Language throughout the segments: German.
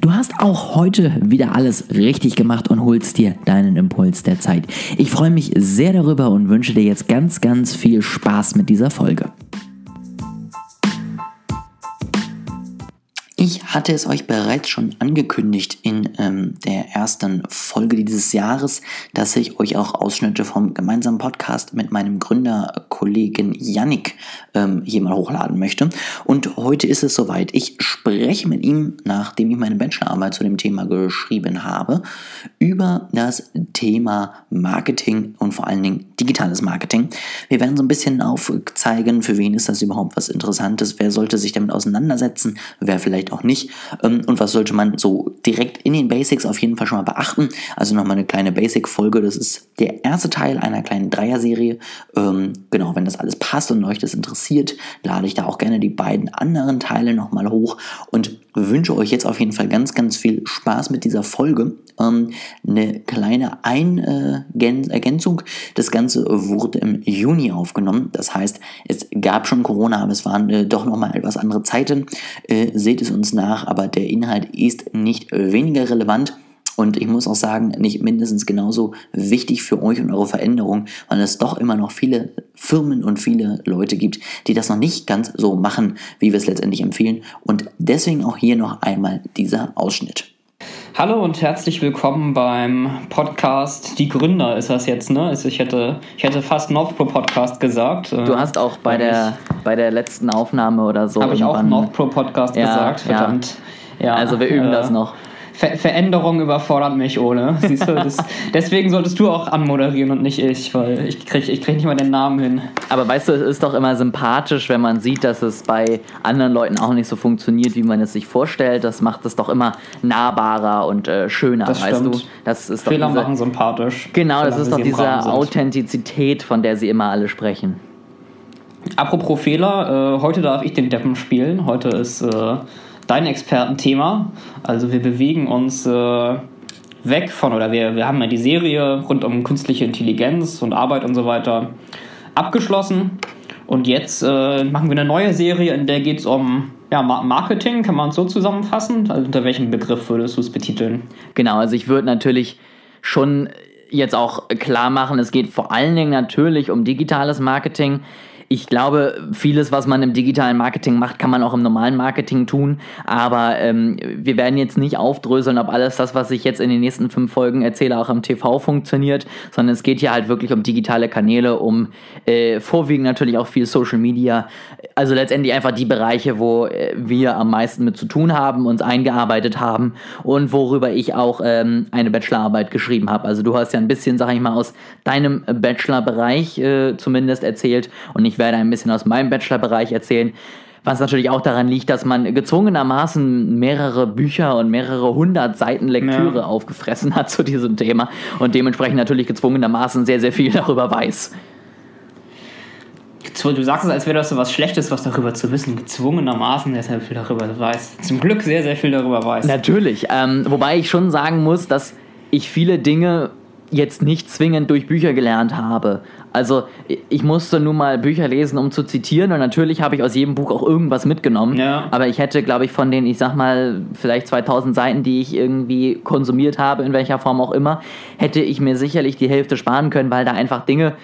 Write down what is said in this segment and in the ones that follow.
Du hast auch heute wieder alles richtig gemacht und holst dir deinen Impuls der Zeit. Ich freue mich sehr darüber und wünsche dir jetzt ganz, ganz viel Spaß mit dieser Folge. Ich hatte es euch bereits schon angekündigt in ähm, der ersten Folge dieses Jahres, dass ich euch auch Ausschnitte vom gemeinsamen Podcast mit meinem Gründerkollegen Yannick ähm, hier mal hochladen möchte. Und heute ist es soweit. Ich spreche mit ihm, nachdem ich meine Bachelorarbeit zu dem Thema geschrieben habe, über das Thema Marketing und vor allen Dingen digitales Marketing. Wir werden so ein bisschen aufzeigen, für wen ist das überhaupt was Interessantes, wer sollte sich damit auseinandersetzen, wer vielleicht auch nicht. Ähm, und was sollte man so direkt in den Basics auf jeden Fall schon mal beachten? Also nochmal eine kleine Basic-Folge. Das ist der erste Teil einer kleinen Dreier-Serie. Ähm, genau, wenn das alles passt und euch das interessiert, lade ich da auch gerne die beiden anderen Teile nochmal hoch und wünsche euch jetzt auf jeden Fall ganz, ganz viel Spaß mit dieser Folge. Ähm, eine kleine Eingänzung. Das Ganze wurde im Juni aufgenommen. Das heißt, es gab schon Corona, aber es waren äh, doch nochmal etwas andere Zeiten. Äh, seht es uns nach, aber der Inhalt ist nicht weniger relevant. Und ich muss auch sagen, nicht mindestens genauso wichtig für euch und eure Veränderung, weil es doch immer noch viele Firmen und viele Leute gibt, die das noch nicht ganz so machen, wie wir es letztendlich empfehlen. Und deswegen auch hier noch einmal dieser Ausschnitt. Hallo und herzlich willkommen beim Podcast Die Gründer ist das jetzt, ne? Also ich hätte, ich hätte fast Northpro Podcast gesagt. Du hast auch bei der, bei der letzten Aufnahme oder so. Habe ich auch Northpro Podcast ja, gesagt, verdammt. Ja. ja. also wir üben äh, das noch. Ver Veränderung überfordert mich ohne. Siehst du, das, deswegen solltest du auch anmoderieren und nicht ich, weil ich kriege ich krieg nicht mal den Namen hin. Aber weißt du, es ist doch immer sympathisch, wenn man sieht, dass es bei anderen Leuten auch nicht so funktioniert, wie man es sich vorstellt. Das macht es doch immer nahbarer und äh, schöner, das weißt stimmt. du? Das ist doch Fehler diese, machen sympathisch. Genau, das ist doch diese Authentizität, von der sie immer alle sprechen. Apropos Fehler, äh, heute darf ich den Deppen spielen. Heute ist äh, dein Expertenthema. Also wir bewegen uns äh, weg von, oder wir, wir haben ja die Serie rund um künstliche Intelligenz und Arbeit und so weiter abgeschlossen. Und jetzt äh, machen wir eine neue Serie, in der geht es um ja, Marketing, kann man es so zusammenfassen? Also unter welchem Begriff würdest du es betiteln? Genau, also ich würde natürlich schon jetzt auch klar machen, es geht vor allen Dingen natürlich um digitales Marketing ich glaube, vieles, was man im digitalen Marketing macht, kann man auch im normalen Marketing tun. Aber ähm, wir werden jetzt nicht aufdröseln, ob alles das, was ich jetzt in den nächsten fünf Folgen erzähle, auch im TV funktioniert, sondern es geht hier halt wirklich um digitale Kanäle, um äh, vorwiegend natürlich auch viel Social Media. Also letztendlich einfach die Bereiche, wo äh, wir am meisten mit zu tun haben, uns eingearbeitet haben und worüber ich auch ähm, eine Bachelorarbeit geschrieben habe. Also du hast ja ein bisschen, sag ich mal, aus deinem Bachelorbereich äh, zumindest erzählt und ich werde ein bisschen aus meinem Bachelorbereich erzählen. Was natürlich auch daran liegt, dass man gezwungenermaßen mehrere Bücher und mehrere hundert Seiten Lektüre ja. aufgefressen hat zu diesem Thema und dementsprechend natürlich gezwungenermaßen sehr, sehr viel darüber weiß. Du sagst es, als wäre das so was Schlechtes, was darüber zu wissen. Gezwungenermaßen sehr, sehr viel darüber weiß. Zum Glück sehr, sehr viel darüber weiß. Natürlich. Ähm, wobei ich schon sagen muss, dass ich viele Dinge jetzt nicht zwingend durch Bücher gelernt habe. Also ich musste nun mal Bücher lesen, um zu zitieren und natürlich habe ich aus jedem Buch auch irgendwas mitgenommen. Ja. Aber ich hätte, glaube ich, von den, ich sag mal, vielleicht 2000 Seiten, die ich irgendwie konsumiert habe, in welcher Form auch immer, hätte ich mir sicherlich die Hälfte sparen können, weil da einfach Dinge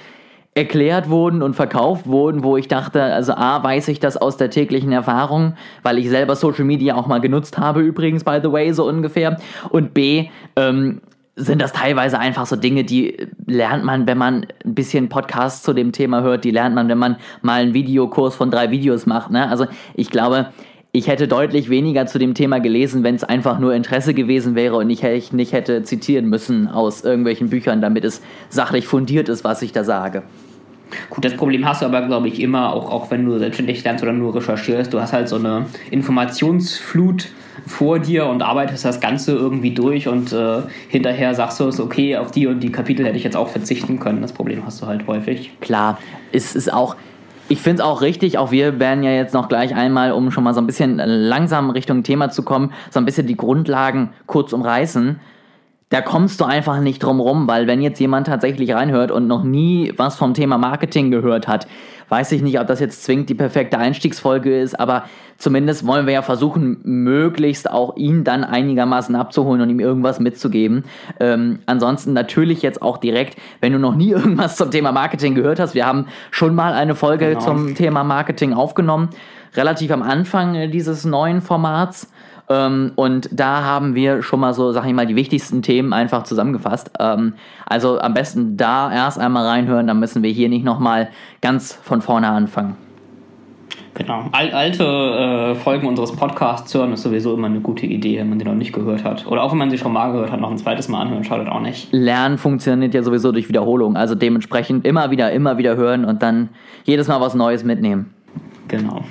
erklärt wurden und verkauft wurden, wo ich dachte, also A, weiß ich das aus der täglichen Erfahrung, weil ich selber Social Media auch mal genutzt habe, übrigens, by the way, so ungefähr. Und B, ähm, sind das teilweise einfach so Dinge, die lernt man, wenn man ein bisschen Podcast zu dem Thema hört, die lernt man, wenn man mal einen Videokurs von drei Videos macht. Ne? Also ich glaube, ich hätte deutlich weniger zu dem Thema gelesen, wenn es einfach nur Interesse gewesen wäre und ich nicht hätte zitieren müssen aus irgendwelchen Büchern, damit es sachlich fundiert ist, was ich da sage. Gut, das Problem hast du aber, glaube ich, immer, auch, auch wenn du selbstständig lernst oder nur recherchierst. Du hast halt so eine Informationsflut vor dir und arbeitest das Ganze irgendwie durch und äh, hinterher sagst du es, okay, auf die und die Kapitel hätte ich jetzt auch verzichten können. Das Problem hast du halt häufig. Klar, es ist auch. Ich finde es auch richtig, auch wir werden ja jetzt noch gleich einmal, um schon mal so ein bisschen langsam Richtung Thema zu kommen, so ein bisschen die Grundlagen kurz umreißen da kommst du einfach nicht drum rum, weil wenn jetzt jemand tatsächlich reinhört und noch nie was vom Thema Marketing gehört hat, weiß ich nicht, ob das jetzt zwingend die perfekte Einstiegsfolge ist, aber zumindest wollen wir ja versuchen, möglichst auch ihn dann einigermaßen abzuholen und ihm irgendwas mitzugeben. Ähm, ansonsten natürlich jetzt auch direkt, wenn du noch nie irgendwas zum Thema Marketing gehört hast, wir haben schon mal eine Folge genau. zum Thema Marketing aufgenommen, relativ am Anfang dieses neuen Formats. Ähm, und da haben wir schon mal so, sag ich mal, die wichtigsten Themen einfach zusammengefasst. Ähm, also am besten da erst einmal reinhören, dann müssen wir hier nicht nochmal ganz von vorne anfangen. Genau. Al alte äh, Folgen unseres Podcasts hören ist sowieso immer eine gute Idee, wenn man die noch nicht gehört hat. Oder auch wenn man sie schon mal gehört hat, noch ein zweites Mal anhören, schadet auch nicht. Lernen funktioniert ja sowieso durch Wiederholung. Also dementsprechend immer wieder, immer wieder hören und dann jedes Mal was Neues mitnehmen. Genau.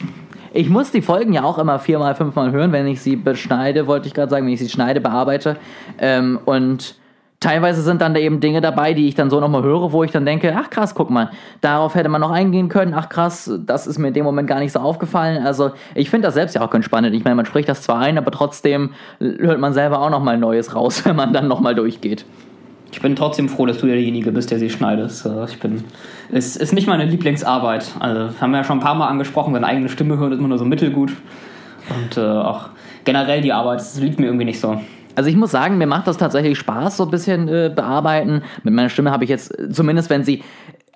Ich muss die Folgen ja auch immer viermal, fünfmal hören, wenn ich sie beschneide, wollte ich gerade sagen, wenn ich sie schneide, bearbeite. Ähm, und teilweise sind dann da eben Dinge dabei, die ich dann so nochmal höre, wo ich dann denke, ach krass, guck mal, darauf hätte man noch eingehen können, ach krass, das ist mir in dem Moment gar nicht so aufgefallen. Also ich finde das selbst ja auch ganz spannend. Ich meine, man spricht das zwar ein, aber trotzdem hört man selber auch nochmal Neues raus, wenn man dann nochmal durchgeht. Ich bin trotzdem froh, dass du derjenige bist, der sie schneidet. Ich bin. Es ist nicht meine Lieblingsarbeit. Also, haben wir ja schon ein paar Mal angesprochen, seine eigene Stimme hören ist immer nur so mittelgut. Und äh, auch generell die Arbeit, das liegt mir irgendwie nicht so. Also ich muss sagen, mir macht das tatsächlich Spaß, so ein bisschen äh, bearbeiten. Mit meiner Stimme habe ich jetzt, zumindest wenn sie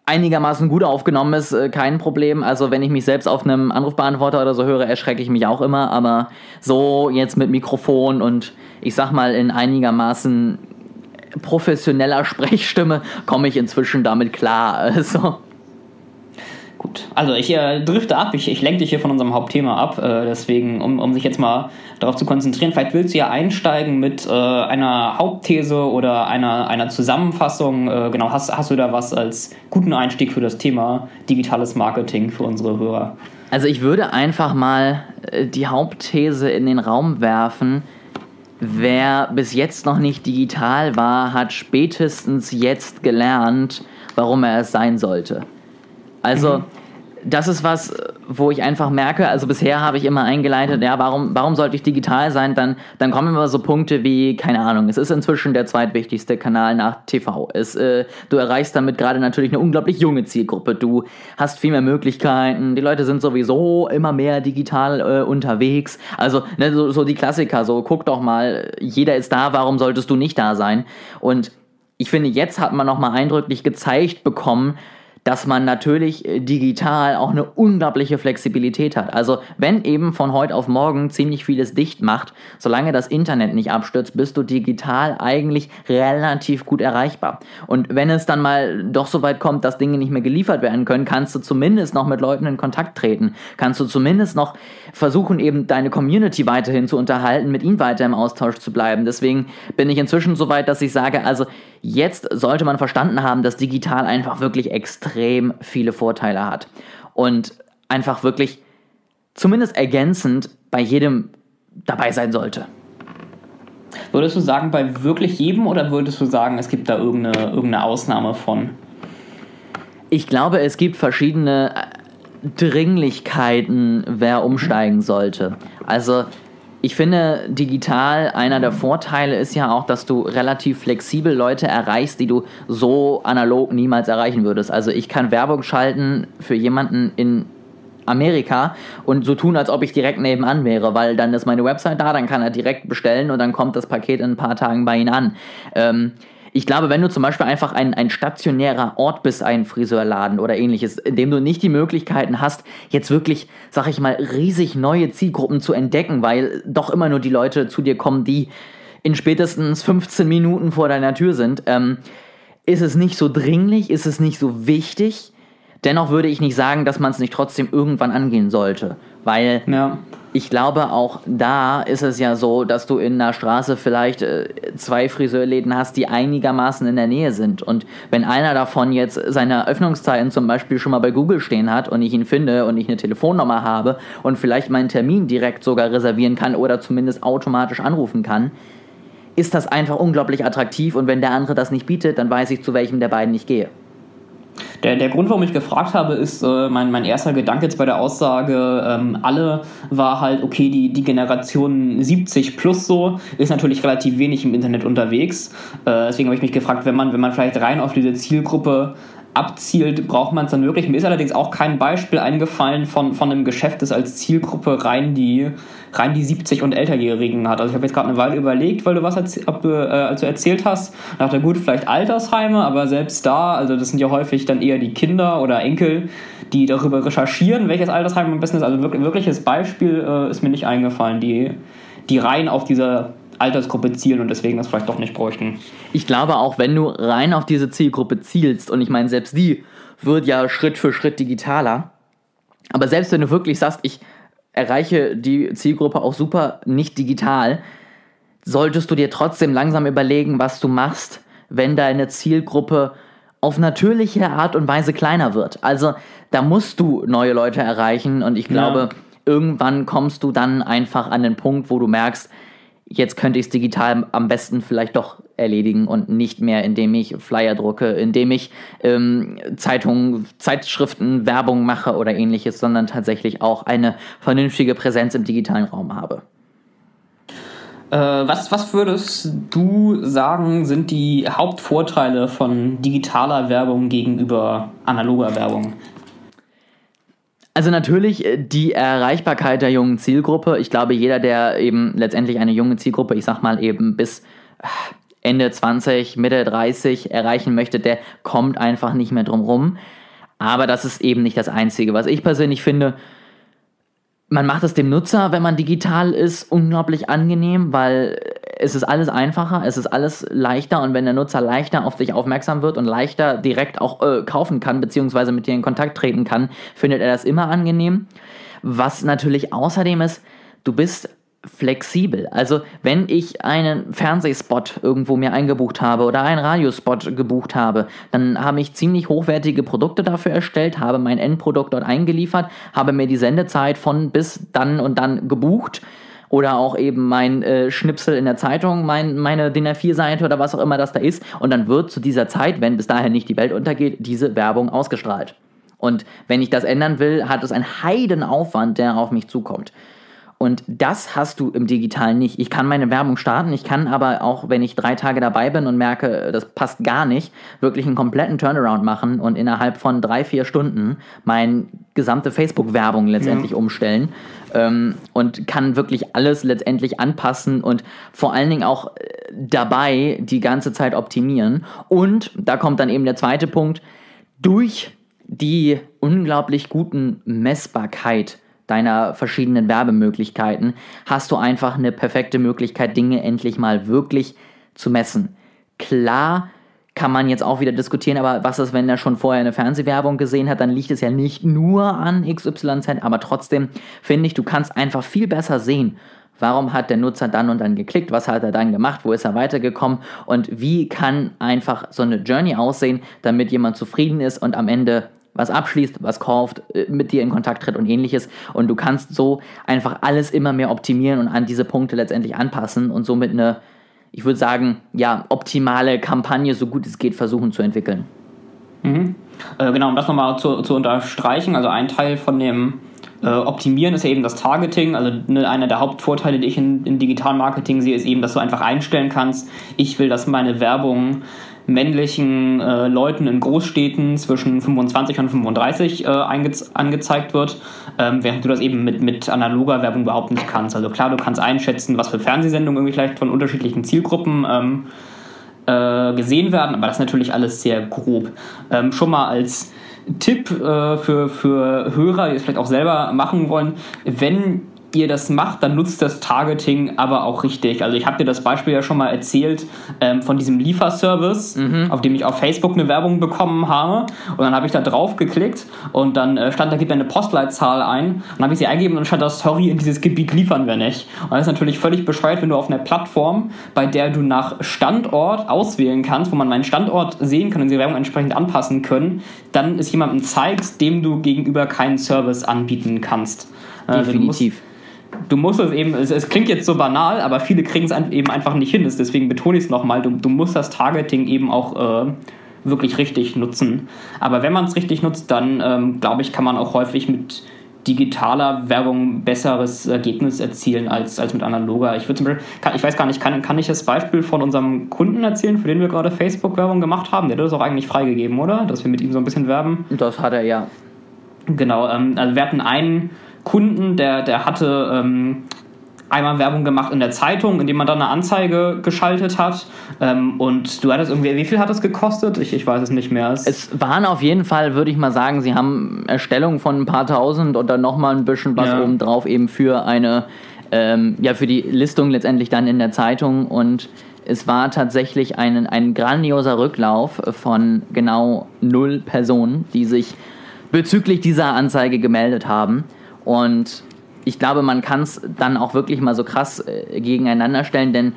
einigermaßen gut aufgenommen ist, äh, kein Problem. Also wenn ich mich selbst auf einem Anrufbeantworter oder so höre, erschrecke ich mich auch immer. Aber so jetzt mit Mikrofon und ich sag mal in einigermaßen professioneller Sprechstimme komme ich inzwischen damit klar. Also. Gut, also ich äh, drifte ab, ich, ich lenke dich hier von unserem Hauptthema ab, äh, deswegen, um, um sich jetzt mal darauf zu konzentrieren, vielleicht willst du ja einsteigen mit äh, einer Hauptthese oder einer, einer Zusammenfassung. Äh, genau, hast, hast du da was als guten Einstieg für das Thema digitales Marketing für unsere Hörer? Also ich würde einfach mal äh, die Hauptthese in den Raum werfen, Wer bis jetzt noch nicht digital war, hat spätestens jetzt gelernt, warum er es sein sollte. Also, mhm das ist was, wo ich einfach merke, also bisher habe ich immer eingeleitet, ja, warum, warum sollte ich digital sein? Dann, dann kommen immer so Punkte wie, keine Ahnung, es ist inzwischen der zweitwichtigste Kanal nach TV. Es, äh, du erreichst damit gerade natürlich eine unglaublich junge Zielgruppe. Du hast viel mehr Möglichkeiten. Die Leute sind sowieso immer mehr digital äh, unterwegs. Also ne, so, so die Klassiker, so guck doch mal, jeder ist da, warum solltest du nicht da sein? Und ich finde, jetzt hat man nochmal eindrücklich gezeigt bekommen, dass man natürlich äh, digital auch eine unglaubliche Flexibilität hat. Also wenn eben von heute auf morgen ziemlich vieles dicht macht, solange das Internet nicht abstürzt, bist du digital eigentlich relativ gut erreichbar. Und wenn es dann mal doch so weit kommt, dass Dinge nicht mehr geliefert werden können, kannst du zumindest noch mit Leuten in Kontakt treten. Kannst du zumindest noch versuchen, eben deine Community weiterhin zu unterhalten, mit ihnen weiter im Austausch zu bleiben. Deswegen bin ich inzwischen so weit, dass ich sage, also jetzt sollte man verstanden haben, dass digital einfach wirklich extrem viele Vorteile hat. Und einfach wirklich zumindest ergänzend bei jedem dabei sein sollte. Würdest du sagen, bei wirklich jedem oder würdest du sagen, es gibt da irgendeine, irgendeine Ausnahme von? Ich glaube, es gibt verschiedene Dringlichkeiten, wer umsteigen sollte. Also ich finde, digital, einer der Vorteile ist ja auch, dass du relativ flexibel Leute erreichst, die du so analog niemals erreichen würdest. Also ich kann Werbung schalten für jemanden in Amerika und so tun, als ob ich direkt nebenan wäre, weil dann ist meine Website da, dann kann er direkt bestellen und dann kommt das Paket in ein paar Tagen bei ihm an. Ähm, ich glaube, wenn du zum Beispiel einfach ein, ein stationärer Ort bist, ein Friseurladen oder ähnliches, in dem du nicht die Möglichkeiten hast, jetzt wirklich, sag ich mal, riesig neue Zielgruppen zu entdecken, weil doch immer nur die Leute zu dir kommen, die in spätestens 15 Minuten vor deiner Tür sind, ähm, ist es nicht so dringlich, ist es nicht so wichtig. Dennoch würde ich nicht sagen, dass man es nicht trotzdem irgendwann angehen sollte, weil ja ich glaube, auch da ist es ja so, dass du in einer Straße vielleicht äh, zwei Friseurläden hast, die einigermaßen in der Nähe sind. Und wenn einer davon jetzt seine Öffnungszeiten zum Beispiel schon mal bei Google stehen hat und ich ihn finde und ich eine Telefonnummer habe und vielleicht meinen Termin direkt sogar reservieren kann oder zumindest automatisch anrufen kann, ist das einfach unglaublich attraktiv. Und wenn der andere das nicht bietet, dann weiß ich, zu welchem der beiden ich gehe. Der, der Grund, warum ich gefragt habe, ist äh, mein, mein erster Gedanke jetzt bei der Aussage, ähm, alle war halt, okay, die, die Generation 70 plus so ist natürlich relativ wenig im Internet unterwegs. Äh, deswegen habe ich mich gefragt, wenn man, wenn man vielleicht rein auf diese Zielgruppe abzielt, braucht man es dann wirklich. Mir ist allerdings auch kein Beispiel eingefallen von, von einem Geschäft, das als Zielgruppe rein die, rein die 70 und Älterjährigen hat. Also ich habe jetzt gerade eine Weile überlegt, weil du was erzäh ob, äh, also erzählt hast. dachte, gut, vielleicht Altersheime, aber selbst da, also das sind ja häufig dann eher die Kinder oder Enkel, die darüber recherchieren, welches Altersheim am besten ist. Also wirklich, wirkliches Beispiel äh, ist mir nicht eingefallen, die, die rein auf dieser Altersgruppe zielen und deswegen das vielleicht doch nicht bräuchten. Ich glaube auch, wenn du rein auf diese Zielgruppe zielst, und ich meine, selbst die wird ja Schritt für Schritt digitaler, aber selbst wenn du wirklich sagst, ich erreiche die Zielgruppe auch super nicht digital, solltest du dir trotzdem langsam überlegen, was du machst, wenn deine Zielgruppe auf natürliche Art und Weise kleiner wird. Also da musst du neue Leute erreichen und ich glaube, ja. irgendwann kommst du dann einfach an den Punkt, wo du merkst, jetzt könnte ich es digital am besten vielleicht doch erledigen und nicht mehr, indem ich Flyer drucke, indem ich ähm, Zeitungen, Zeitschriften, Werbung mache oder ähnliches, sondern tatsächlich auch eine vernünftige Präsenz im digitalen Raum habe. Äh, was, was würdest du sagen, sind die Hauptvorteile von digitaler Werbung gegenüber analoger Werbung? Also natürlich äh, die Erreichbarkeit der jungen Zielgruppe. Ich glaube, jeder, der eben letztendlich eine junge Zielgruppe, ich sag mal eben bis äh, Ende 20, Mitte 30 erreichen möchte, der kommt einfach nicht mehr drum rum. Aber das ist eben nicht das Einzige. Was ich persönlich finde, man macht es dem Nutzer, wenn man digital ist, unglaublich angenehm, weil es ist alles einfacher, es ist alles leichter und wenn der Nutzer leichter auf dich aufmerksam wird und leichter direkt auch äh, kaufen kann, beziehungsweise mit dir in Kontakt treten kann, findet er das immer angenehm. Was natürlich außerdem ist, du bist flexibel. Also wenn ich einen Fernsehspot irgendwo mir eingebucht habe oder einen Radiospot gebucht habe, dann habe ich ziemlich hochwertige Produkte dafür erstellt, habe mein Endprodukt dort eingeliefert, habe mir die Sendezeit von bis dann und dann gebucht oder auch eben mein äh, Schnipsel in der Zeitung, mein, meine DIN A4-Seite oder was auch immer das da ist. Und dann wird zu dieser Zeit, wenn bis dahin nicht die Welt untergeht, diese Werbung ausgestrahlt. Und wenn ich das ändern will, hat es einen Heidenaufwand, der auf mich zukommt. Und das hast du im Digitalen nicht. Ich kann meine Werbung starten, ich kann aber auch, wenn ich drei Tage dabei bin und merke, das passt gar nicht, wirklich einen kompletten Turnaround machen und innerhalb von drei, vier Stunden meine gesamte Facebook-Werbung letztendlich ja. umstellen ähm, und kann wirklich alles letztendlich anpassen und vor allen Dingen auch äh, dabei die ganze Zeit optimieren. Und da kommt dann eben der zweite Punkt, durch die unglaublich guten Messbarkeit deiner verschiedenen Werbemöglichkeiten, hast du einfach eine perfekte Möglichkeit, Dinge endlich mal wirklich zu messen. Klar kann man jetzt auch wieder diskutieren, aber was ist, wenn er schon vorher eine Fernsehwerbung gesehen hat, dann liegt es ja nicht nur an XYZ, aber trotzdem finde ich, du kannst einfach viel besser sehen, Warum hat der Nutzer dann und dann geklickt? Was hat er dann gemacht? Wo ist er weitergekommen? Und wie kann einfach so eine Journey aussehen, damit jemand zufrieden ist und am Ende was abschließt, was kauft, äh, mit dir in Kontakt tritt und ähnliches. Und du kannst so einfach alles immer mehr optimieren und an diese Punkte letztendlich anpassen und somit eine, ich würde sagen, ja, optimale Kampagne, so gut es geht, versuchen zu entwickeln. Mhm. Äh, genau, um das nochmal zu, zu unterstreichen, also ein Teil von dem äh, Optimieren ist ja eben das Targeting. Also ne, einer der Hauptvorteile, die ich in, in Digital Marketing sehe, ist eben, dass du einfach einstellen kannst, ich will, dass meine Werbung männlichen äh, Leuten in Großstädten zwischen 25 und 35 äh, angezeigt wird, ähm, während du das eben mit, mit analoger Werbung überhaupt nicht kannst. Also klar, du kannst einschätzen, was für Fernsehsendungen irgendwie vielleicht von unterschiedlichen Zielgruppen ähm, äh, gesehen werden, aber das ist natürlich alles sehr grob. Ähm, schon mal als Tipp äh, für, für Hörer, die es vielleicht auch selber machen wollen, wenn ihr das macht, dann nutzt das Targeting aber auch richtig. Also ich habe dir das Beispiel ja schon mal erzählt ähm, von diesem Lieferservice, mhm. auf dem ich auf Facebook eine Werbung bekommen habe. Und dann habe ich da drauf geklickt und dann äh, stand da, gib eine Postleitzahl ein. Und dann habe ich sie eingegeben und stand da, sorry, in dieses Gebiet liefern wir nicht. Und das ist natürlich völlig bescheuert, wenn du auf einer Plattform, bei der du nach Standort auswählen kannst, wo man meinen Standort sehen kann und die Werbung entsprechend anpassen können, dann ist jemandem zeigst, dem du gegenüber keinen Service anbieten kannst. Also Definitiv du musst es eben, es, es, klingt jetzt so banal, aber viele kriegen es eben einfach nicht hin. Deswegen betone ich es nochmal, du, du musst das Targeting eben auch äh, wirklich richtig nutzen. Aber wenn man es richtig nutzt, dann ähm, glaube ich, kann man auch häufig mit digitaler Werbung besseres Ergebnis erzielen als, als mit analoger. Ich würde zum Beispiel, kann, ich weiß gar nicht, kann, kann ich das Beispiel von unserem Kunden erzählen, für den wir gerade Facebook-Werbung gemacht haben? Der hat das auch eigentlich freigegeben, oder? Dass wir mit ihm so ein bisschen werben. Das hat er ja. Genau, ähm, also wir hatten einen Kunden, der, der hatte ähm, einmal Werbung gemacht in der Zeitung, indem man dann eine Anzeige geschaltet hat. Ähm, und du hattest irgendwie, wie viel hat das gekostet? Ich, ich weiß es nicht mehr. Es, es waren auf jeden Fall, würde ich mal sagen, sie haben Erstellung von ein paar tausend und dann nochmal ein bisschen was ja. obendrauf eben für eine, ähm, ja, für die Listung letztendlich dann in der Zeitung und es war tatsächlich ein, ein grandioser Rücklauf von genau null Personen, die sich bezüglich dieser Anzeige gemeldet haben. Und ich glaube, man kann es dann auch wirklich mal so krass äh, gegeneinander stellen, denn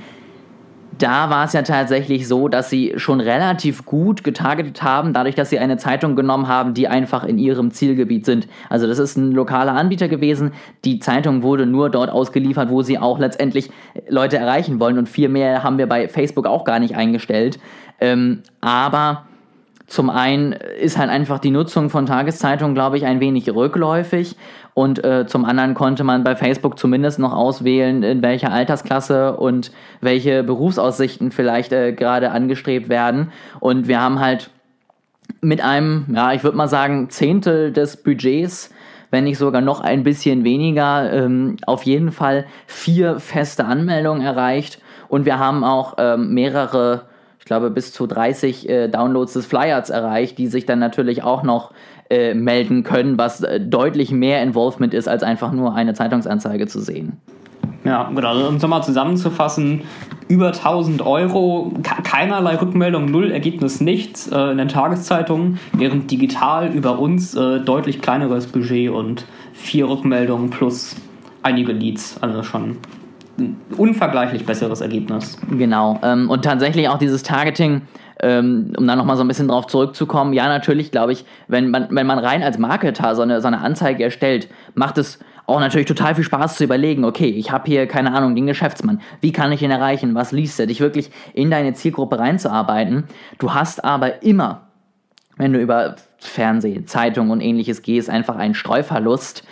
da war es ja tatsächlich so, dass sie schon relativ gut getargetet haben, dadurch, dass sie eine Zeitung genommen haben, die einfach in ihrem Zielgebiet sind. Also das ist ein lokaler Anbieter gewesen. Die Zeitung wurde nur dort ausgeliefert, wo sie auch letztendlich Leute erreichen wollen. Und viel mehr haben wir bei Facebook auch gar nicht eingestellt. Ähm, aber zum einen ist halt einfach die Nutzung von Tageszeitungen, glaube ich, ein wenig rückläufig. Und äh, zum anderen konnte man bei Facebook zumindest noch auswählen, in welcher Altersklasse und welche Berufsaussichten vielleicht äh, gerade angestrebt werden. Und wir haben halt mit einem, ja, ich würde mal sagen, Zehntel des Budgets wenn nicht sogar noch ein bisschen weniger, ähm, auf jeden Fall vier feste Anmeldungen erreicht. Und wir haben auch ähm, mehrere glaube, bis zu 30 äh, Downloads des Flyers erreicht, die sich dann natürlich auch noch äh, melden können, was äh, deutlich mehr Involvement ist, als einfach nur eine Zeitungsanzeige zu sehen. Ja, genau. Um es nochmal zusammenzufassen, über 1000 Euro, keinerlei Rückmeldung, null Ergebnis, nichts äh, in den Tageszeitungen, während digital über uns äh, deutlich kleineres Budget und vier Rückmeldungen plus einige Leads. Also schon unvergleichlich besseres Ergebnis. Genau. Ähm, und tatsächlich auch dieses Targeting, ähm, um da nochmal so ein bisschen drauf zurückzukommen, ja, natürlich glaube ich, wenn man, wenn man rein als Marketer so eine, so eine Anzeige erstellt, macht es auch natürlich total viel Spaß zu überlegen, okay, ich habe hier, keine Ahnung, den Geschäftsmann, wie kann ich ihn erreichen, was liest er, dich wirklich in deine Zielgruppe reinzuarbeiten. Du hast aber immer, wenn du über Fernsehen, Zeitung und ähnliches gehst, einfach einen Streuverlust,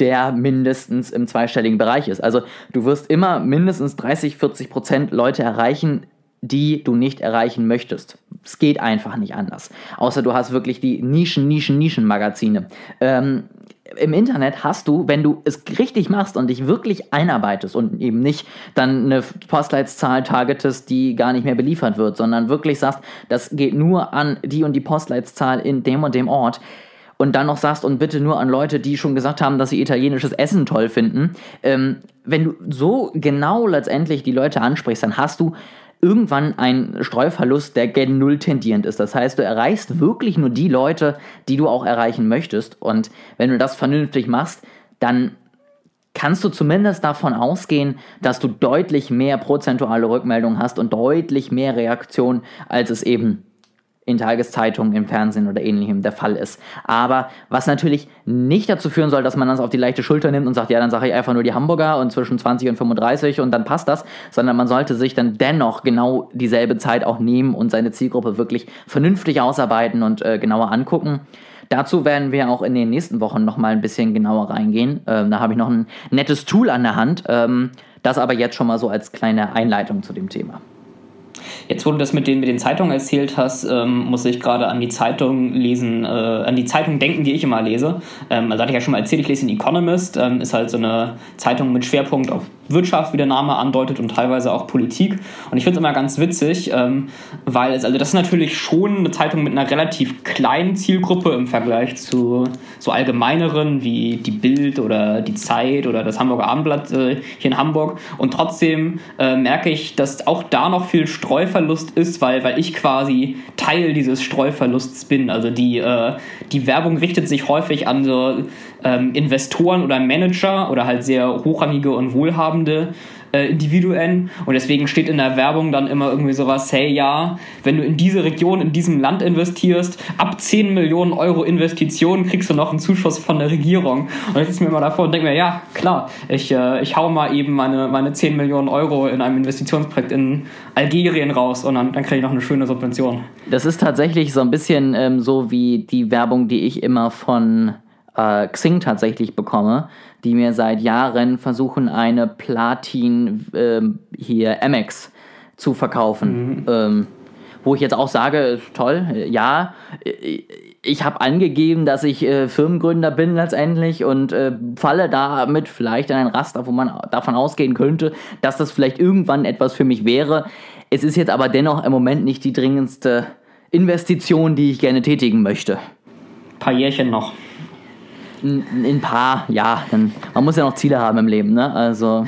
der mindestens im zweistelligen Bereich ist. Also du wirst immer mindestens 30, 40 Prozent Leute erreichen, die du nicht erreichen möchtest. Es geht einfach nicht anders. Außer du hast wirklich die Nischen, Nischen, Nischen-Magazine. Ähm, Im Internet hast du, wenn du es richtig machst und dich wirklich einarbeitest und eben nicht dann eine Postleitzahl targetest, die gar nicht mehr beliefert wird, sondern wirklich sagst, das geht nur an die und die Postleitzahl in dem und dem Ort, und dann noch sagst und bitte nur an Leute, die schon gesagt haben, dass sie italienisches Essen toll finden, ähm, wenn du so genau letztendlich die Leute ansprichst, dann hast du irgendwann einen Streuverlust, der gen Null tendierend ist. Das heißt, du erreichst wirklich nur die Leute, die du auch erreichen möchtest. Und wenn du das vernünftig machst, dann kannst du zumindest davon ausgehen, dass du deutlich mehr prozentuale Rückmeldungen hast und deutlich mehr Reaktion, als es eben in Tageszeitungen, im Fernsehen oder ähnlichem der Fall ist. Aber was natürlich nicht dazu führen soll, dass man das auf die leichte Schulter nimmt und sagt, ja, dann sage ich einfach nur die Hamburger und zwischen 20 und 35 und dann passt das, sondern man sollte sich dann dennoch genau dieselbe Zeit auch nehmen und seine Zielgruppe wirklich vernünftig ausarbeiten und äh, genauer angucken. Dazu werden wir auch in den nächsten Wochen nochmal ein bisschen genauer reingehen. Ähm, da habe ich noch ein nettes Tool an der Hand. Ähm, das aber jetzt schon mal so als kleine Einleitung zu dem Thema. Jetzt, wo du das mit den, mit den Zeitungen erzählt hast, ähm, muss ich gerade an die Zeitung lesen, äh, an die Zeitung denken, die ich immer lese. Ähm, also hatte ich ja schon mal erzählt, ich lese den Economist, ähm, ist halt so eine Zeitung mit Schwerpunkt auf Wirtschaft, wie der Name andeutet, und teilweise auch Politik. Und ich finde es immer ganz witzig, ähm, weil es, also das ist natürlich schon eine Zeitung mit einer relativ kleinen Zielgruppe im Vergleich zu so allgemeineren wie die Bild oder die Zeit oder das Hamburger Abendblatt äh, hier in Hamburg. Und trotzdem äh, merke ich, dass auch da noch viel Streuverlust ist, weil, weil ich quasi Teil dieses Streuverlusts bin. Also die, äh, die Werbung richtet sich häufig an so ähm, Investoren oder Manager oder halt sehr hochrangige und wohlhabende äh, Individuen. Und deswegen steht in der Werbung dann immer irgendwie sowas, hey ja, wenn du in diese Region, in diesem Land investierst, ab 10 Millionen Euro Investitionen kriegst du noch einen Zuschuss von der Regierung. Und ich sitze mir immer davor und denke mir, ja, klar, ich, äh, ich hau mal eben meine, meine 10 Millionen Euro in einem Investitionsprojekt in Algerien raus und dann, dann kriege ich noch eine schöne Subvention. Das ist tatsächlich so ein bisschen ähm, so wie die Werbung, die ich immer von äh, Xing tatsächlich bekomme, die mir seit Jahren versuchen, eine Platin äh, hier Amex zu verkaufen. Mhm. Ähm, wo ich jetzt auch sage, toll, ja, ich habe angegeben, dass ich äh, Firmengründer bin letztendlich und äh, falle damit vielleicht in ein Raster, wo man davon ausgehen könnte, dass das vielleicht irgendwann etwas für mich wäre. Es ist jetzt aber dennoch im Moment nicht die dringendste Investition, die ich gerne tätigen möchte. Ein paar Jährchen noch. Ein, ein paar, ja. Man muss ja noch Ziele haben im Leben, ne? Also.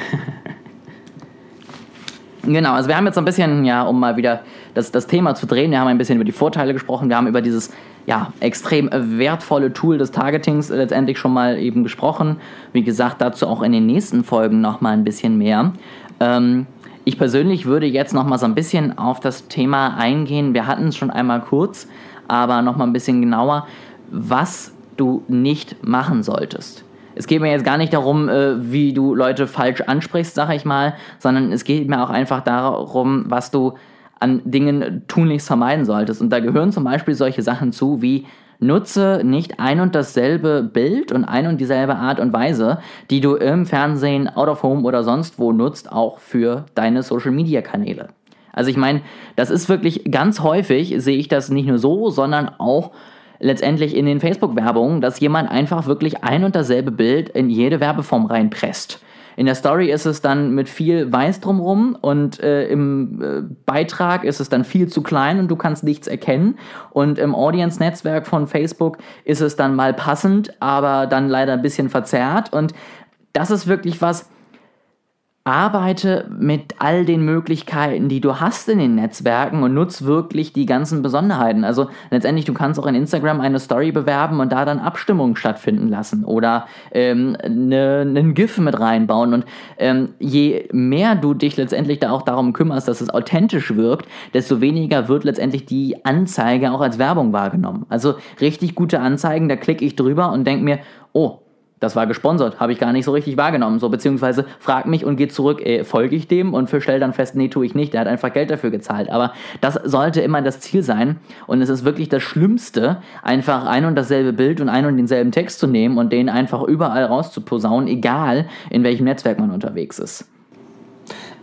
genau, also wir haben jetzt ein bisschen, ja, um mal wieder das, das Thema zu drehen, wir haben ein bisschen über die Vorteile gesprochen, wir haben über dieses ja, extrem wertvolle Tool des Targetings letztendlich schon mal eben gesprochen. Wie gesagt, dazu auch in den nächsten Folgen noch mal ein bisschen mehr. Ähm, ich persönlich würde jetzt noch mal so ein bisschen auf das Thema eingehen. Wir hatten es schon einmal kurz, aber noch mal ein bisschen genauer, was du nicht machen solltest. Es geht mir jetzt gar nicht darum, äh, wie du Leute falsch ansprichst, sag ich mal, sondern es geht mir auch einfach darum, was du an Dingen tunlichst vermeiden solltest. Und da gehören zum Beispiel solche Sachen zu wie nutze nicht ein und dasselbe Bild und ein und dieselbe Art und Weise, die du im Fernsehen, out of home oder sonst wo nutzt, auch für deine Social-Media-Kanäle. Also ich meine, das ist wirklich ganz häufig, sehe ich das nicht nur so, sondern auch letztendlich in den Facebook-Werbungen, dass jemand einfach wirklich ein und dasselbe Bild in jede Werbeform reinpresst. In der Story ist es dann mit viel Weiß drumrum und äh, im äh, Beitrag ist es dann viel zu klein und du kannst nichts erkennen. Und im Audience-Netzwerk von Facebook ist es dann mal passend, aber dann leider ein bisschen verzerrt. Und das ist wirklich was, arbeite mit all den Möglichkeiten, die du hast in den Netzwerken und nutz wirklich die ganzen Besonderheiten. Also letztendlich, du kannst auch in Instagram eine Story bewerben und da dann Abstimmungen stattfinden lassen oder ähm, ne, einen GIF mit reinbauen. Und ähm, je mehr du dich letztendlich da auch darum kümmerst, dass es authentisch wirkt, desto weniger wird letztendlich die Anzeige auch als Werbung wahrgenommen. Also richtig gute Anzeigen, da klicke ich drüber und denke mir, oh, das war gesponsert, habe ich gar nicht so richtig wahrgenommen. So, beziehungsweise frag mich und geht zurück, äh, folge ich dem und stell dann fest, nee, tue ich nicht. Der hat einfach Geld dafür gezahlt. Aber das sollte immer das Ziel sein. Und es ist wirklich das Schlimmste, einfach ein und dasselbe Bild und ein und denselben Text zu nehmen und den einfach überall rauszuposaunen, egal in welchem Netzwerk man unterwegs ist.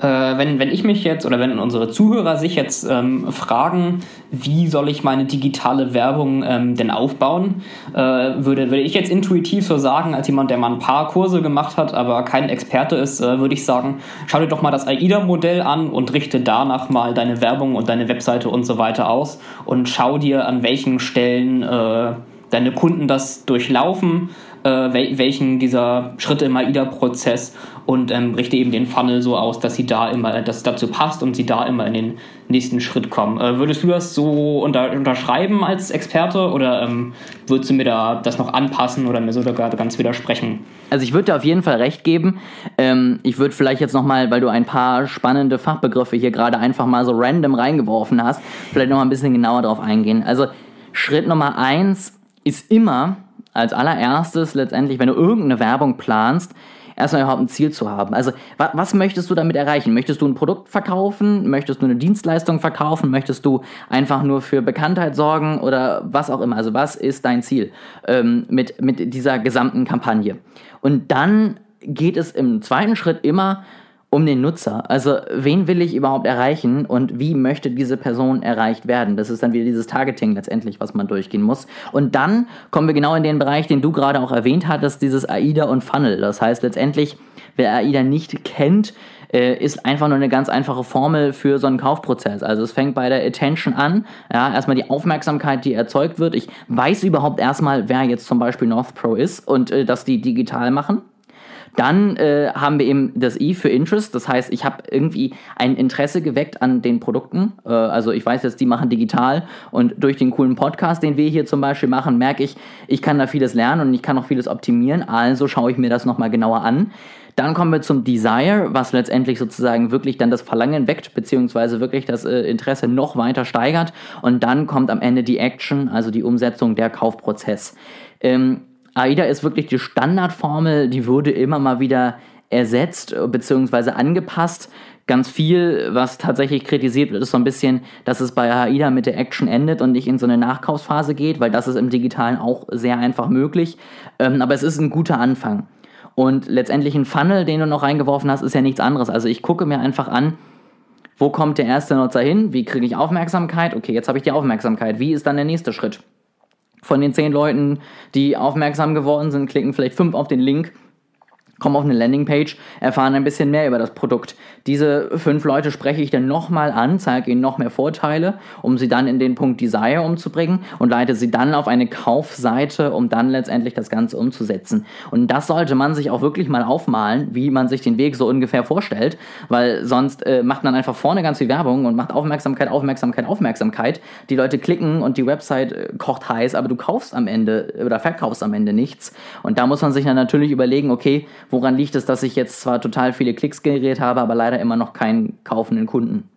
Äh, wenn, wenn ich mich jetzt oder wenn unsere Zuhörer sich jetzt ähm, fragen, wie soll ich meine digitale Werbung ähm, denn aufbauen, äh, würde, würde ich jetzt intuitiv so sagen, als jemand, der mal ein paar Kurse gemacht hat, aber kein Experte ist, äh, würde ich sagen, schau dir doch mal das AIDA-Modell an und richte danach mal deine Werbung und deine Webseite und so weiter aus und schau dir an welchen Stellen äh, deine Kunden das durchlaufen äh, welchen dieser Schritte im AIDA-Prozess und ähm, richte eben den Funnel so aus, dass sie da immer, dass es dazu passt und sie da immer in den nächsten Schritt kommen. Äh, würdest du das so unter, unterschreiben als Experte oder ähm, würdest du mir da das noch anpassen oder mir sogar ganz widersprechen? Also ich würde dir auf jeden Fall recht geben. Ähm, ich würde vielleicht jetzt nochmal, weil du ein paar spannende Fachbegriffe hier gerade einfach mal so random reingeworfen hast, vielleicht nochmal ein bisschen genauer drauf eingehen. Also Schritt Nummer eins ist immer, als allererstes letztendlich, wenn du irgendeine Werbung planst, erstmal überhaupt ein Ziel zu haben. Also, wa was möchtest du damit erreichen? Möchtest du ein Produkt verkaufen? Möchtest du eine Dienstleistung verkaufen? Möchtest du einfach nur für Bekanntheit sorgen oder was auch immer? Also, was ist dein Ziel ähm, mit, mit dieser gesamten Kampagne? Und dann geht es im zweiten Schritt immer um den Nutzer. Also wen will ich überhaupt erreichen und wie möchte diese Person erreicht werden? Das ist dann wieder dieses Targeting letztendlich, was man durchgehen muss. Und dann kommen wir genau in den Bereich, den du gerade auch erwähnt hattest, dieses AIDA und Funnel. Das heißt letztendlich, wer AIDA nicht kennt, äh, ist einfach nur eine ganz einfache Formel für so einen Kaufprozess. Also es fängt bei der Attention an, ja, erstmal die Aufmerksamkeit, die erzeugt wird. Ich weiß überhaupt erstmal, wer jetzt zum Beispiel North Pro ist und äh, dass die digital machen. Dann äh, haben wir eben das I für Interest. Das heißt, ich habe irgendwie ein Interesse geweckt an den Produkten. Äh, also ich weiß jetzt, die machen digital und durch den coolen Podcast, den wir hier zum Beispiel machen, merke ich, ich kann da vieles lernen und ich kann auch vieles optimieren. Also schaue ich mir das nochmal genauer an. Dann kommen wir zum Desire, was letztendlich sozusagen wirklich dann das Verlangen weckt, beziehungsweise wirklich das äh, Interesse noch weiter steigert. Und dann kommt am Ende die Action, also die Umsetzung, der Kaufprozess. Ähm, AIDA ist wirklich die Standardformel, die wurde immer mal wieder ersetzt bzw. angepasst. Ganz viel, was tatsächlich kritisiert wird, ist so ein bisschen, dass es bei AIDA mit der Action endet und nicht in so eine Nachkaufsphase geht, weil das ist im Digitalen auch sehr einfach möglich. Ähm, aber es ist ein guter Anfang. Und letztendlich ein Funnel, den du noch reingeworfen hast, ist ja nichts anderes. Also ich gucke mir einfach an, wo kommt der erste Nutzer hin? Wie kriege ich Aufmerksamkeit? Okay, jetzt habe ich die Aufmerksamkeit. Wie ist dann der nächste Schritt? Von den zehn Leuten, die aufmerksam geworden sind, klicken vielleicht fünf auf den Link kommen auf eine Landingpage, erfahren ein bisschen mehr über das Produkt. Diese fünf Leute spreche ich dann nochmal an, zeige ihnen noch mehr Vorteile, um sie dann in den Punkt Desire umzubringen und leite sie dann auf eine Kaufseite, um dann letztendlich das Ganze umzusetzen. Und das sollte man sich auch wirklich mal aufmalen, wie man sich den Weg so ungefähr vorstellt, weil sonst äh, macht man einfach vorne ganz viel Werbung und macht Aufmerksamkeit, Aufmerksamkeit, Aufmerksamkeit. Die Leute klicken und die Website äh, kocht heiß, aber du kaufst am Ende oder verkaufst am Ende nichts. Und da muss man sich dann natürlich überlegen, okay, Woran liegt es, dass ich jetzt zwar total viele Klicks generiert habe, aber leider immer noch keinen kaufenden Kunden?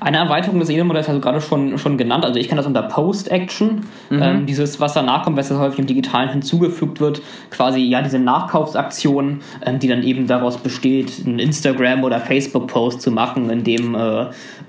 Eine Erweiterung des E-Mail-Modells hast du gerade schon, schon genannt. Also ich kenne das unter Post-Action. Mhm. Ähm, dieses, was danach kommt, was häufig im Digitalen hinzugefügt wird. Quasi, ja, diese Nachkaufsaktion, ähm, die dann eben daraus besteht, einen Instagram- oder Facebook-Post zu machen, in dem äh,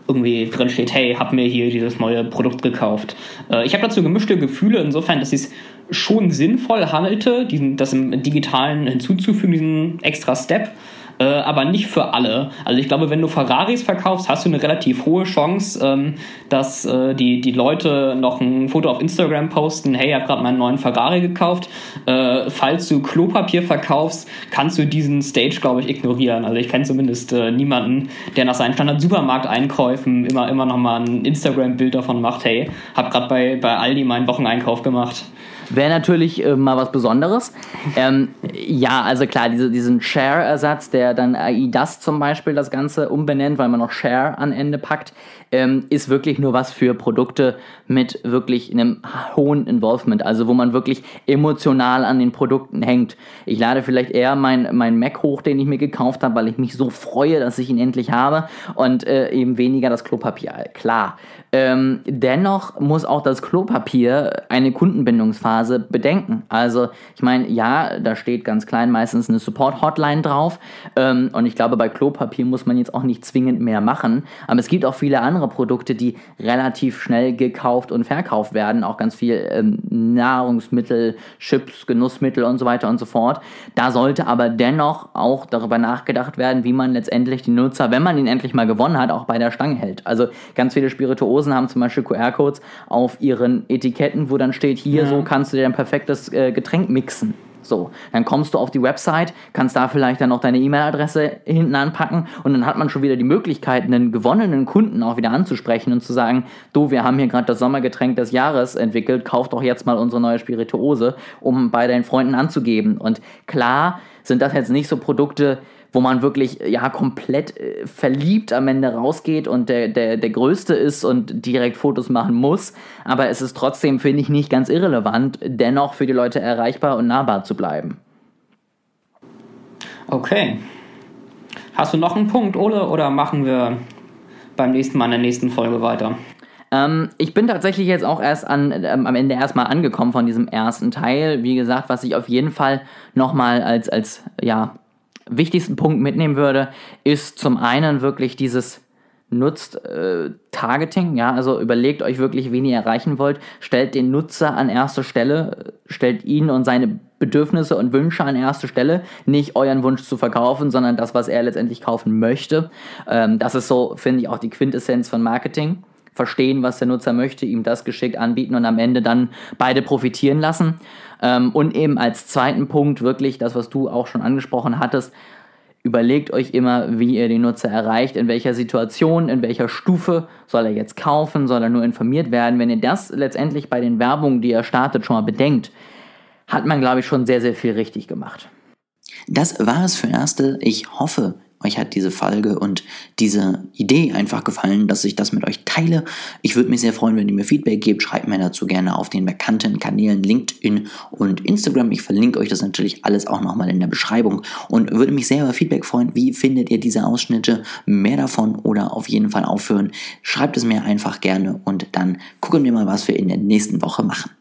irgendwie drin steht, hey, hab mir hier dieses neue Produkt gekauft. Äh, ich habe dazu gemischte Gefühle, insofern, dass ich es schon sinnvoll halte, diesen, das im Digitalen hinzuzufügen, diesen extra Step äh, aber nicht für alle. Also ich glaube, wenn du Ferraris verkaufst, hast du eine relativ hohe Chance, ähm, dass äh, die, die Leute noch ein Foto auf Instagram posten, hey, ich habe gerade meinen neuen Ferrari gekauft. Äh, falls du Klopapier verkaufst, kannst du diesen Stage, glaube ich, ignorieren. Also ich kenne zumindest äh, niemanden, der nach seinen Standard-Supermarkteinkäufen immer, immer noch mal ein Instagram-Bild davon macht, hey, habe gerade bei, bei Aldi meinen Wocheneinkauf gemacht. Wäre natürlich äh, mal was Besonderes. Ähm, ja, also klar, diese, diesen Share-Ersatz, der dann AI das zum Beispiel das Ganze umbenennt, weil man noch Share an Ende packt, ähm, ist wirklich nur was für Produkte mit wirklich einem hohen Involvement, also wo man wirklich emotional an den Produkten hängt. Ich lade vielleicht eher mein, mein Mac hoch, den ich mir gekauft habe, weil ich mich so freue, dass ich ihn endlich habe und äh, eben weniger das Klopapier. Klar. Ähm, dennoch muss auch das Klopapier eine Kundenbindungsphase bedenken. Also ich meine, ja, da steht ganz klein meistens eine Support-Hotline drauf ähm, und ich glaube, bei Klopapier muss man jetzt auch nicht zwingend mehr machen, aber es gibt auch viele andere andere Produkte, die relativ schnell gekauft und verkauft werden, auch ganz viel ähm, Nahrungsmittel, Chips, Genussmittel und so weiter und so fort. Da sollte aber dennoch auch darüber nachgedacht werden, wie man letztendlich den Nutzer, wenn man ihn endlich mal gewonnen hat, auch bei der Stange hält. Also ganz viele Spirituosen haben zum Beispiel QR-Codes auf ihren Etiketten, wo dann steht, hier, ja. so kannst du dir ein perfektes äh, Getränk mixen. So, dann kommst du auf die Website, kannst da vielleicht dann noch deine E-Mail-Adresse hinten anpacken und dann hat man schon wieder die Möglichkeit, einen gewonnenen Kunden auch wieder anzusprechen und zu sagen, du, wir haben hier gerade das Sommergetränk des Jahres entwickelt, kauf doch jetzt mal unsere neue Spirituose, um bei deinen Freunden anzugeben. Und klar sind das jetzt nicht so Produkte, wo man wirklich ja komplett äh, verliebt am Ende rausgeht und der, der, der Größte ist und direkt Fotos machen muss. Aber es ist trotzdem, finde ich, nicht ganz irrelevant, dennoch für die Leute erreichbar und nahbar zu bleiben. Okay. Hast du noch einen Punkt, Ole, oder machen wir beim nächsten Mal in der nächsten Folge weiter? Ähm, ich bin tatsächlich jetzt auch erst an, ähm, am Ende erstmal angekommen von diesem ersten Teil. Wie gesagt, was ich auf jeden Fall nochmal als, als ja, wichtigsten Punkt mitnehmen würde, ist zum einen wirklich dieses nutzt äh, Targeting, ja, also überlegt euch wirklich, wen ihr erreichen wollt, stellt den Nutzer an erste Stelle, stellt ihn und seine Bedürfnisse und Wünsche an erste Stelle, nicht euren Wunsch zu verkaufen, sondern das, was er letztendlich kaufen möchte. Ähm, das ist so, finde ich, auch die Quintessenz von Marketing. Verstehen, was der Nutzer möchte, ihm das geschickt anbieten und am Ende dann beide profitieren lassen. Ähm, und eben als zweiten Punkt wirklich das, was du auch schon angesprochen hattest, überlegt euch immer, wie ihr den Nutzer erreicht, in welcher Situation, in welcher Stufe soll er jetzt kaufen, soll er nur informiert werden. Wenn ihr das letztendlich bei den Werbungen, die ihr startet, schon mal bedenkt, hat man, glaube ich, schon sehr, sehr viel richtig gemacht. Das war es für Erste. Ich hoffe, euch hat diese Folge und diese Idee einfach gefallen, dass ich das mit euch teile. Ich würde mich sehr freuen, wenn ihr mir Feedback gebt. Schreibt mir dazu gerne auf den bekannten Kanälen LinkedIn und Instagram. Ich verlinke euch das natürlich alles auch nochmal in der Beschreibung und würde mich sehr über Feedback freuen. Wie findet ihr diese Ausschnitte? Mehr davon oder auf jeden Fall aufhören? Schreibt es mir einfach gerne und dann gucken wir mal, was wir in der nächsten Woche machen.